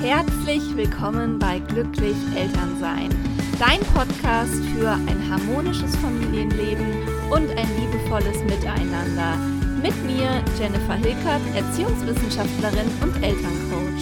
Herzlich willkommen bei Glücklich Elternsein, dein Podcast für ein harmonisches Familienleben und ein liebevolles Miteinander. Mit mir, Jennifer Hilkert, Erziehungswissenschaftlerin und Elterncoach.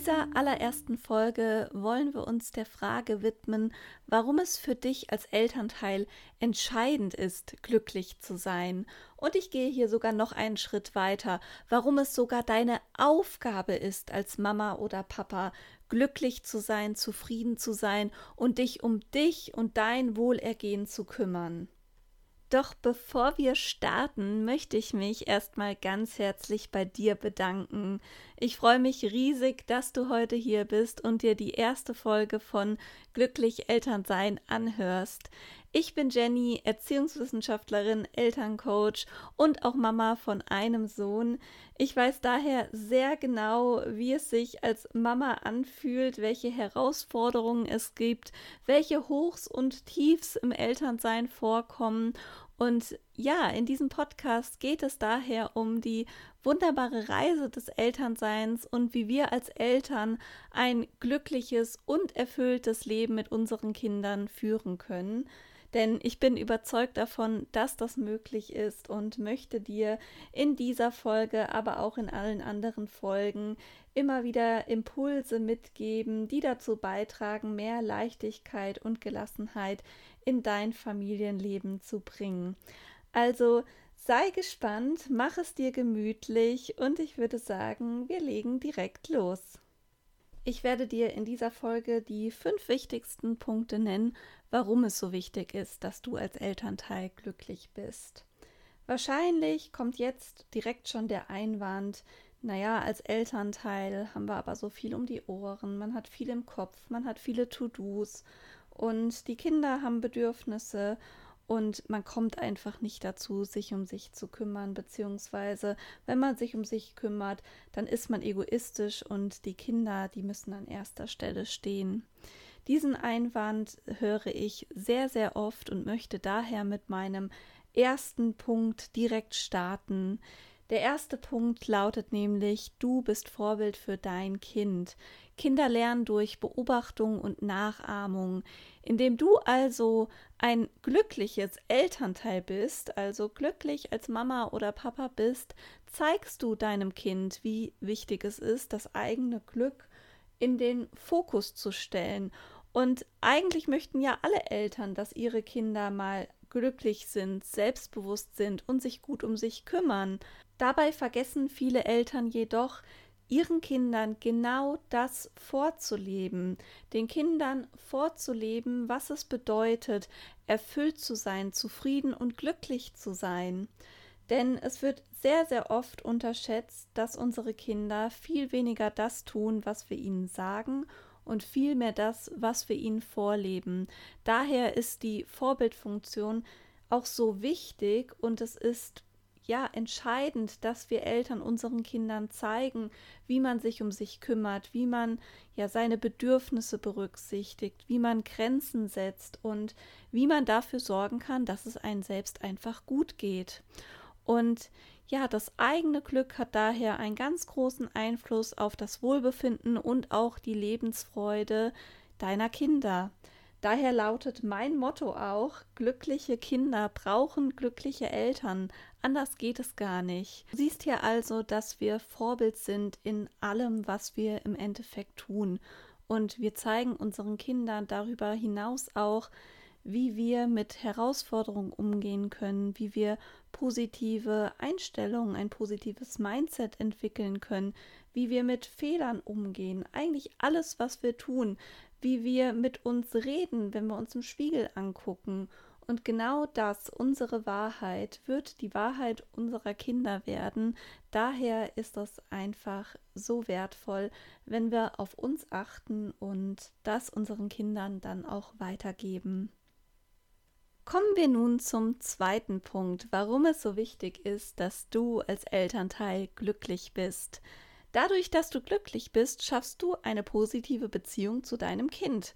In dieser allerersten Folge wollen wir uns der Frage widmen, warum es für dich als Elternteil entscheidend ist, glücklich zu sein. Und ich gehe hier sogar noch einen Schritt weiter, warum es sogar deine Aufgabe ist, als Mama oder Papa glücklich zu sein, zufrieden zu sein und dich um dich und dein Wohlergehen zu kümmern. Doch bevor wir starten, möchte ich mich erstmal ganz herzlich bei dir bedanken. Ich freue mich riesig, dass du heute hier bist und dir die erste Folge von Glücklich Elternsein anhörst. Ich bin Jenny, Erziehungswissenschaftlerin, Elterncoach und auch Mama von einem Sohn. Ich weiß daher sehr genau, wie es sich als Mama anfühlt, welche Herausforderungen es gibt, welche Hochs und Tiefs im Elternsein vorkommen. Und ja, in diesem Podcast geht es daher um die wunderbare Reise des Elternseins und wie wir als Eltern ein glückliches und erfülltes Leben mit unseren Kindern führen können. Denn ich bin überzeugt davon, dass das möglich ist und möchte dir in dieser Folge, aber auch in allen anderen Folgen immer wieder Impulse mitgeben, die dazu beitragen, mehr Leichtigkeit und Gelassenheit in dein Familienleben zu bringen. Also sei gespannt, mach es dir gemütlich und ich würde sagen, wir legen direkt los. Ich werde dir in dieser Folge die fünf wichtigsten Punkte nennen, warum es so wichtig ist, dass du als Elternteil glücklich bist. Wahrscheinlich kommt jetzt direkt schon der Einwand, naja, als Elternteil haben wir aber so viel um die Ohren, man hat viel im Kopf, man hat viele To-Dos und die Kinder haben Bedürfnisse und man kommt einfach nicht dazu, sich um sich zu kümmern, beziehungsweise wenn man sich um sich kümmert, dann ist man egoistisch und die Kinder, die müssen an erster Stelle stehen. Diesen Einwand höre ich sehr, sehr oft und möchte daher mit meinem ersten Punkt direkt starten. Der erste Punkt lautet nämlich, du bist Vorbild für dein Kind. Kinder lernen durch Beobachtung und Nachahmung. Indem du also ein glückliches Elternteil bist, also glücklich als Mama oder Papa bist, zeigst du deinem Kind, wie wichtig es ist, das eigene Glück in den Fokus zu stellen. Und eigentlich möchten ja alle Eltern, dass ihre Kinder mal glücklich sind, selbstbewusst sind und sich gut um sich kümmern. Dabei vergessen viele Eltern jedoch, ihren Kindern genau das vorzuleben, den Kindern vorzuleben, was es bedeutet, erfüllt zu sein, zufrieden und glücklich zu sein. Denn es wird sehr, sehr oft unterschätzt, dass unsere Kinder viel weniger das tun, was wir ihnen sagen und viel mehr das, was wir ihnen vorleben. Daher ist die Vorbildfunktion auch so wichtig und es ist ja entscheidend, dass wir Eltern unseren Kindern zeigen, wie man sich um sich kümmert, wie man ja seine Bedürfnisse berücksichtigt, wie man Grenzen setzt und wie man dafür sorgen kann, dass es einem selbst einfach gut geht. Und ja, das eigene Glück hat daher einen ganz großen Einfluss auf das Wohlbefinden und auch die Lebensfreude deiner Kinder. Daher lautet mein Motto auch, glückliche Kinder brauchen glückliche Eltern. Anders geht es gar nicht. Du siehst hier also, dass wir Vorbild sind in allem, was wir im Endeffekt tun. Und wir zeigen unseren Kindern darüber hinaus auch, wie wir mit Herausforderungen umgehen können, wie wir positive Einstellungen, ein positives Mindset entwickeln können, wie wir mit Fehlern umgehen. Eigentlich alles, was wir tun, wie wir mit uns reden, wenn wir uns im Spiegel angucken. Und genau das, unsere Wahrheit, wird die Wahrheit unserer Kinder werden. Daher ist das einfach so wertvoll, wenn wir auf uns achten und das unseren Kindern dann auch weitergeben. Kommen wir nun zum zweiten Punkt, warum es so wichtig ist, dass du als Elternteil glücklich bist. Dadurch, dass du glücklich bist, schaffst du eine positive Beziehung zu deinem Kind.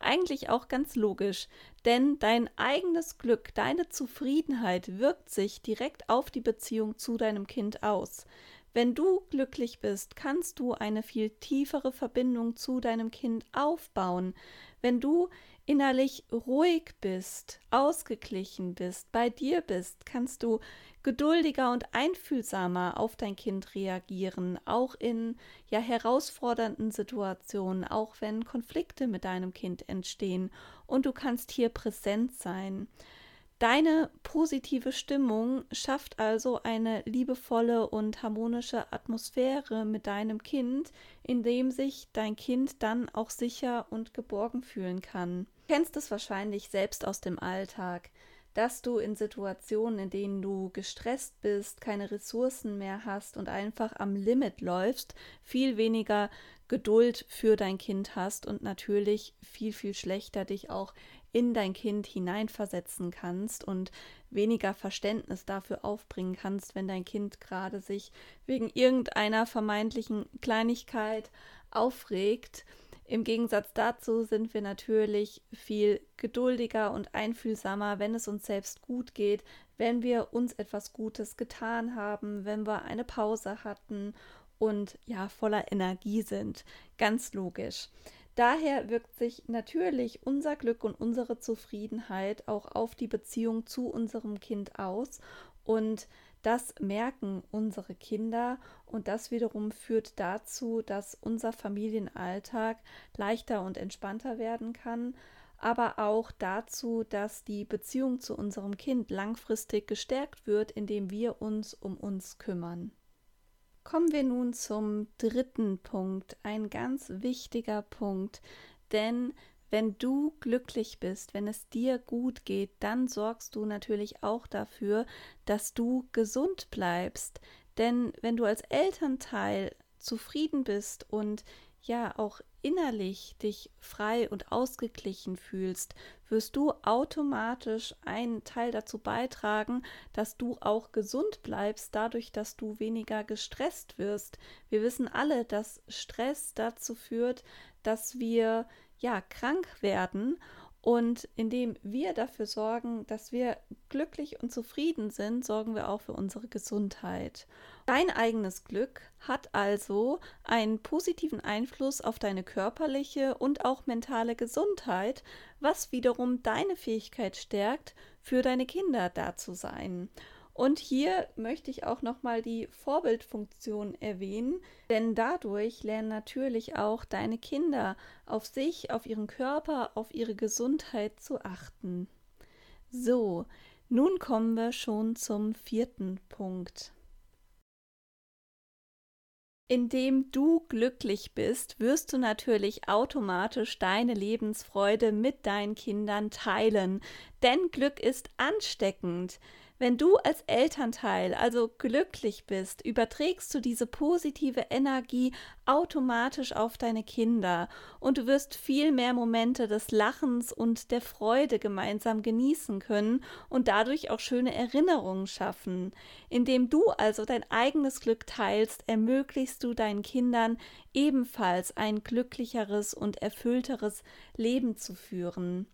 Eigentlich auch ganz logisch, denn dein eigenes Glück, deine Zufriedenheit wirkt sich direkt auf die Beziehung zu deinem Kind aus. Wenn du glücklich bist, kannst du eine viel tiefere Verbindung zu deinem Kind aufbauen. Wenn du innerlich ruhig bist, ausgeglichen bist, bei dir bist, kannst du geduldiger und einfühlsamer auf dein Kind reagieren, auch in ja herausfordernden Situationen, auch wenn Konflikte mit deinem Kind entstehen und du kannst hier präsent sein. Deine positive Stimmung schafft also eine liebevolle und harmonische Atmosphäre mit deinem Kind, in dem sich dein Kind dann auch sicher und geborgen fühlen kann. Du kennst es wahrscheinlich selbst aus dem Alltag, dass du in Situationen, in denen du gestresst bist, keine Ressourcen mehr hast und einfach am Limit läufst, viel weniger Geduld für dein Kind hast und natürlich viel, viel schlechter dich auch in dein Kind hineinversetzen kannst und weniger Verständnis dafür aufbringen kannst, wenn dein Kind gerade sich wegen irgendeiner vermeintlichen Kleinigkeit aufregt. Im Gegensatz dazu sind wir natürlich viel geduldiger und einfühlsamer, wenn es uns selbst gut geht, wenn wir uns etwas Gutes getan haben, wenn wir eine Pause hatten und ja voller Energie sind. Ganz logisch. Daher wirkt sich natürlich unser Glück und unsere Zufriedenheit auch auf die Beziehung zu unserem Kind aus und das merken unsere Kinder und das wiederum führt dazu, dass unser Familienalltag leichter und entspannter werden kann, aber auch dazu, dass die Beziehung zu unserem Kind langfristig gestärkt wird, indem wir uns um uns kümmern. Kommen wir nun zum dritten Punkt, ein ganz wichtiger Punkt, denn wenn du glücklich bist, wenn es dir gut geht, dann sorgst du natürlich auch dafür, dass du gesund bleibst. Denn wenn du als Elternteil zufrieden bist und ja auch innerlich dich frei und ausgeglichen fühlst, wirst du automatisch einen Teil dazu beitragen, dass du auch gesund bleibst, dadurch, dass du weniger gestresst wirst. Wir wissen alle, dass Stress dazu führt, dass wir ja krank werden und indem wir dafür sorgen, dass wir glücklich und zufrieden sind, sorgen wir auch für unsere Gesundheit. Dein eigenes Glück hat also einen positiven Einfluss auf deine körperliche und auch mentale Gesundheit, was wiederum deine Fähigkeit stärkt, für deine Kinder da zu sein. Und hier möchte ich auch nochmal die Vorbildfunktion erwähnen, denn dadurch lernen natürlich auch deine Kinder auf sich, auf ihren Körper, auf ihre Gesundheit zu achten. So, nun kommen wir schon zum vierten Punkt. Indem du glücklich bist, wirst du natürlich automatisch deine Lebensfreude mit deinen Kindern teilen, denn Glück ist ansteckend. Wenn du als Elternteil also glücklich bist, überträgst du diese positive Energie automatisch auf deine Kinder und du wirst viel mehr Momente des Lachens und der Freude gemeinsam genießen können und dadurch auch schöne Erinnerungen schaffen. Indem du also dein eigenes Glück teilst, ermöglichst du deinen Kindern ebenfalls ein glücklicheres und erfüllteres Leben zu führen.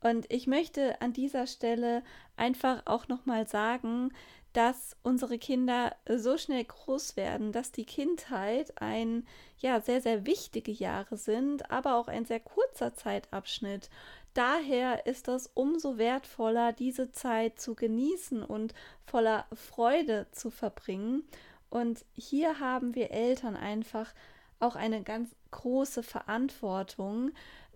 Und ich möchte an dieser Stelle einfach auch nochmal sagen, dass unsere Kinder so schnell groß werden, dass die Kindheit ein ja sehr sehr wichtige Jahre sind, aber auch ein sehr kurzer Zeitabschnitt. Daher ist es umso wertvoller, diese Zeit zu genießen und voller Freude zu verbringen. Und hier haben wir Eltern einfach auch eine ganz große Verantwortung,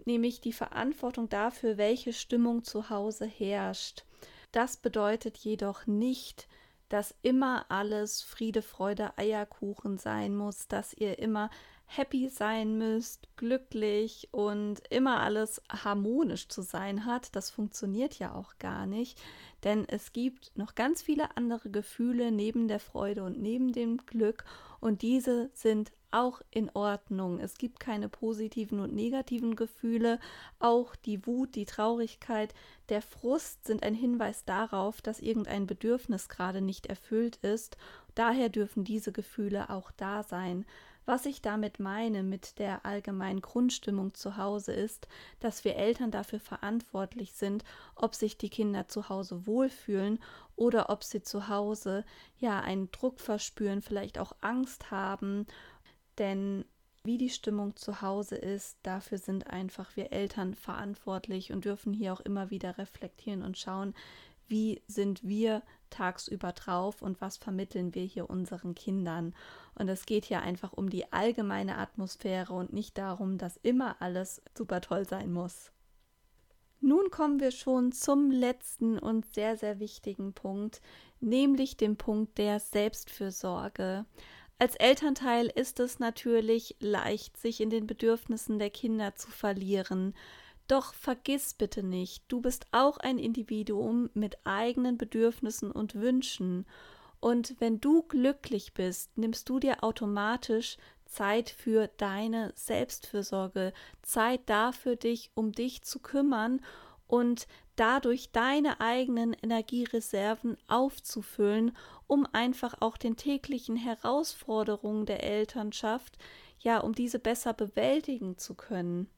nämlich die Verantwortung dafür, welche Stimmung zu Hause herrscht. Das bedeutet jedoch nicht, dass immer alles Friede, Freude, Eierkuchen sein muss, dass ihr immer happy sein müsst, glücklich und immer alles harmonisch zu sein hat. Das funktioniert ja auch gar nicht, denn es gibt noch ganz viele andere Gefühle neben der Freude und neben dem Glück und diese sind auch in Ordnung. Es gibt keine positiven und negativen Gefühle. Auch die Wut, die Traurigkeit, der Frust sind ein Hinweis darauf, dass irgendein Bedürfnis gerade nicht erfüllt ist. Daher dürfen diese Gefühle auch da sein. Was ich damit meine mit der allgemeinen Grundstimmung zu Hause ist, dass wir Eltern dafür verantwortlich sind, ob sich die Kinder zu Hause wohlfühlen oder ob sie zu Hause ja einen Druck verspüren, vielleicht auch Angst haben. Denn wie die Stimmung zu Hause ist, dafür sind einfach wir Eltern verantwortlich und dürfen hier auch immer wieder reflektieren und schauen, wie sind wir tagsüber drauf und was vermitteln wir hier unseren Kindern. Und es geht hier einfach um die allgemeine Atmosphäre und nicht darum, dass immer alles super toll sein muss. Nun kommen wir schon zum letzten und sehr, sehr wichtigen Punkt, nämlich dem Punkt der Selbstfürsorge. Als Elternteil ist es natürlich leicht, sich in den Bedürfnissen der Kinder zu verlieren. Doch vergiss bitte nicht, du bist auch ein Individuum mit eigenen Bedürfnissen und Wünschen. Und wenn du glücklich bist, nimmst du dir automatisch Zeit für deine Selbstfürsorge, Zeit dafür, dich um dich zu kümmern und dadurch deine eigenen Energiereserven aufzufüllen, um einfach auch den täglichen Herausforderungen der Elternschaft, ja, um diese besser bewältigen zu können.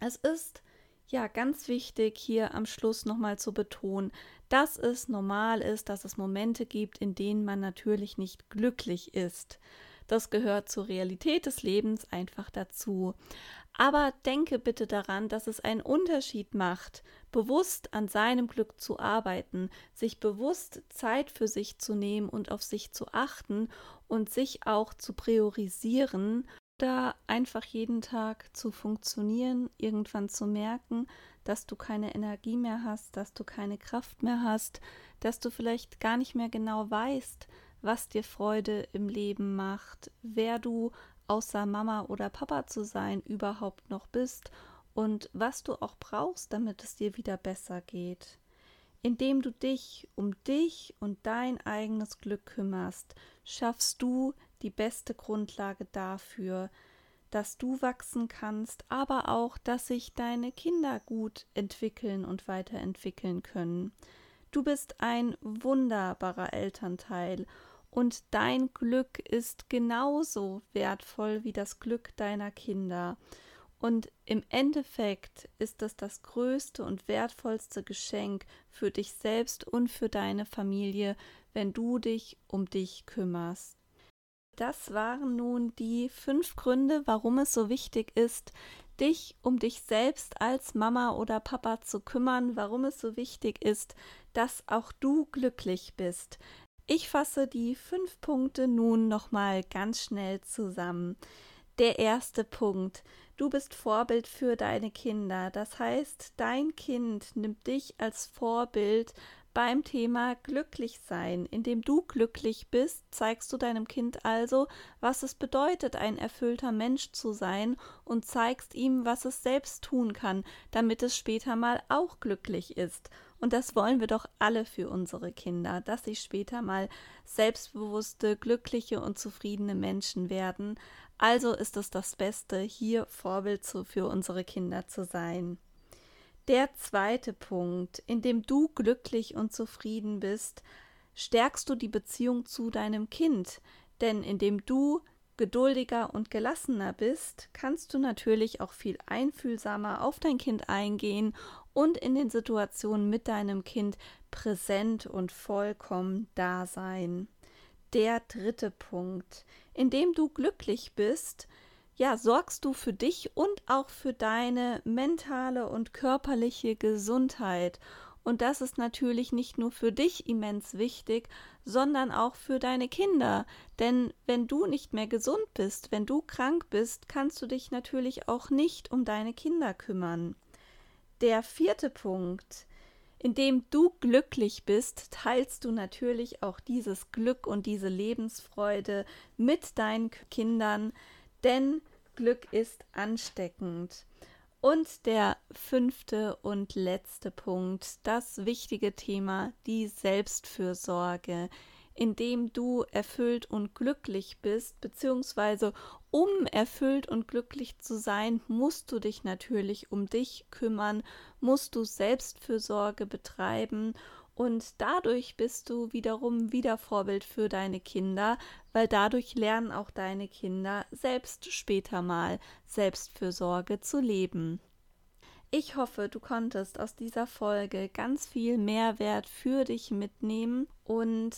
Es ist ja ganz wichtig, hier am Schluss nochmal zu betonen, dass es normal ist, dass es Momente gibt, in denen man natürlich nicht glücklich ist. Das gehört zur Realität des Lebens einfach dazu. Aber denke bitte daran, dass es einen Unterschied macht, bewusst an seinem Glück zu arbeiten, sich bewusst Zeit für sich zu nehmen und auf sich zu achten und sich auch zu priorisieren da einfach jeden Tag zu funktionieren, irgendwann zu merken, dass du keine Energie mehr hast, dass du keine Kraft mehr hast, dass du vielleicht gar nicht mehr genau weißt, was dir Freude im Leben macht, wer du außer Mama oder Papa zu sein überhaupt noch bist und was du auch brauchst, damit es dir wieder besser geht. Indem du dich um dich und dein eigenes Glück kümmerst, schaffst du die beste Grundlage dafür, dass du wachsen kannst, aber auch, dass sich deine Kinder gut entwickeln und weiterentwickeln können. Du bist ein wunderbarer Elternteil und dein Glück ist genauso wertvoll wie das Glück deiner Kinder. Und im Endeffekt ist es das größte und wertvollste Geschenk für dich selbst und für deine Familie, wenn du dich um dich kümmerst. Das waren nun die fünf Gründe, warum es so wichtig ist, dich um dich selbst als Mama oder Papa zu kümmern, warum es so wichtig ist, dass auch du glücklich bist. Ich fasse die fünf Punkte nun nochmal ganz schnell zusammen. Der erste Punkt. Du bist Vorbild für deine Kinder. Das heißt, dein Kind nimmt dich als Vorbild beim Thema glücklich sein. Indem du glücklich bist, zeigst du deinem Kind also, was es bedeutet, ein erfüllter Mensch zu sein und zeigst ihm, was es selbst tun kann, damit es später mal auch glücklich ist. Und das wollen wir doch alle für unsere Kinder, dass sie später mal selbstbewusste, glückliche und zufriedene Menschen werden. Also ist es das Beste, hier Vorbild für unsere Kinder zu sein. Der zweite Punkt, in dem du glücklich und zufrieden bist, stärkst du die Beziehung zu deinem Kind, denn indem du geduldiger und gelassener bist, kannst du natürlich auch viel einfühlsamer auf dein Kind eingehen und in den Situationen mit deinem Kind präsent und vollkommen da sein. Der dritte Punkt, indem du glücklich bist, ja, sorgst du für dich und auch für deine mentale und körperliche Gesundheit. Und das ist natürlich nicht nur für dich immens wichtig, sondern auch für deine Kinder. Denn wenn du nicht mehr gesund bist, wenn du krank bist, kannst du dich natürlich auch nicht um deine Kinder kümmern. Der vierte Punkt. Indem du glücklich bist, teilst du natürlich auch dieses Glück und diese Lebensfreude mit deinen Kindern, denn Glück ist ansteckend. Und der fünfte und letzte Punkt, das wichtige Thema, die Selbstfürsorge, indem du erfüllt und glücklich bist, beziehungsweise um erfüllt und glücklich zu sein, musst du dich natürlich um dich kümmern, musst du Selbstfürsorge betreiben Und dadurch bist du wiederum wieder Vorbild für deine Kinder, weil dadurch lernen auch deine Kinder selbst später mal Selbstfürsorge zu leben. Ich hoffe, du konntest aus dieser Folge ganz viel Mehrwert für dich mitnehmen und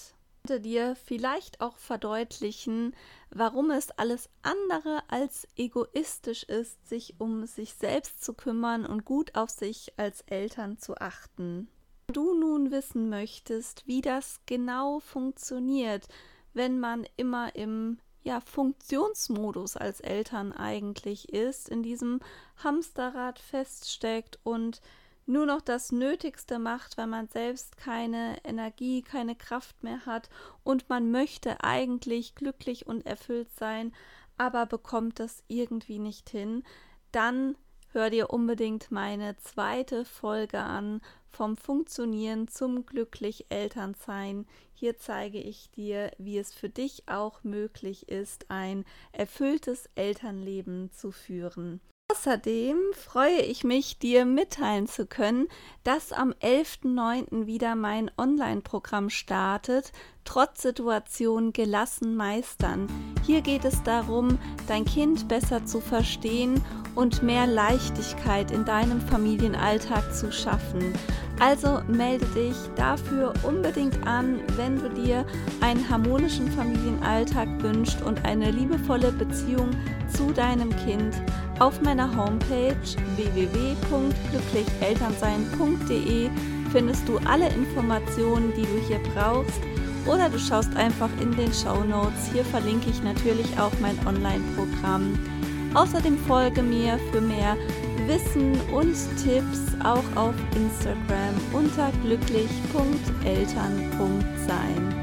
dir vielleicht auch verdeutlichen, warum es alles andere als egoistisch ist, sich um sich selbst zu kümmern und gut auf sich als Eltern zu achten du nun wissen möchtest, wie das genau funktioniert, wenn man immer im ja, Funktionsmodus als Eltern eigentlich ist, in diesem Hamsterrad feststeckt und nur noch das Nötigste macht, weil man selbst keine Energie, keine Kraft mehr hat und man möchte eigentlich glücklich und erfüllt sein, aber bekommt das irgendwie nicht hin, dann hör dir unbedingt meine zweite Folge an vom Funktionieren zum glücklich Elternsein. Hier zeige ich dir, wie es für dich auch möglich ist, ein erfülltes Elternleben zu führen. Außerdem freue ich mich, dir mitteilen zu können, dass am 11.09. wieder mein Online-Programm startet, trotz Situation gelassen meistern. Hier geht es darum, dein Kind besser zu verstehen und mehr Leichtigkeit in deinem Familienalltag zu schaffen. Also melde dich dafür unbedingt an, wenn du dir einen harmonischen Familienalltag wünschst und eine liebevolle Beziehung zu deinem Kind auf meiner Homepage www.glücklichelternsein.de findest du alle Informationen, die du hier brauchst oder du schaust einfach in den Show Notes. Hier verlinke ich natürlich auch mein Online-Programm. Außerdem folge mir für mehr Wissen und Tipps auch auf Instagram unter glücklich.eltern.sein.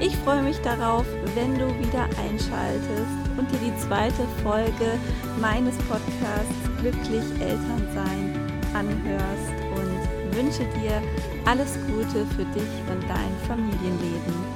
Ich freue mich darauf, wenn du wieder einschaltest und dir die zweite Folge meines Podcasts Glücklich Elternsein anhörst und wünsche dir alles Gute für dich und dein Familienleben.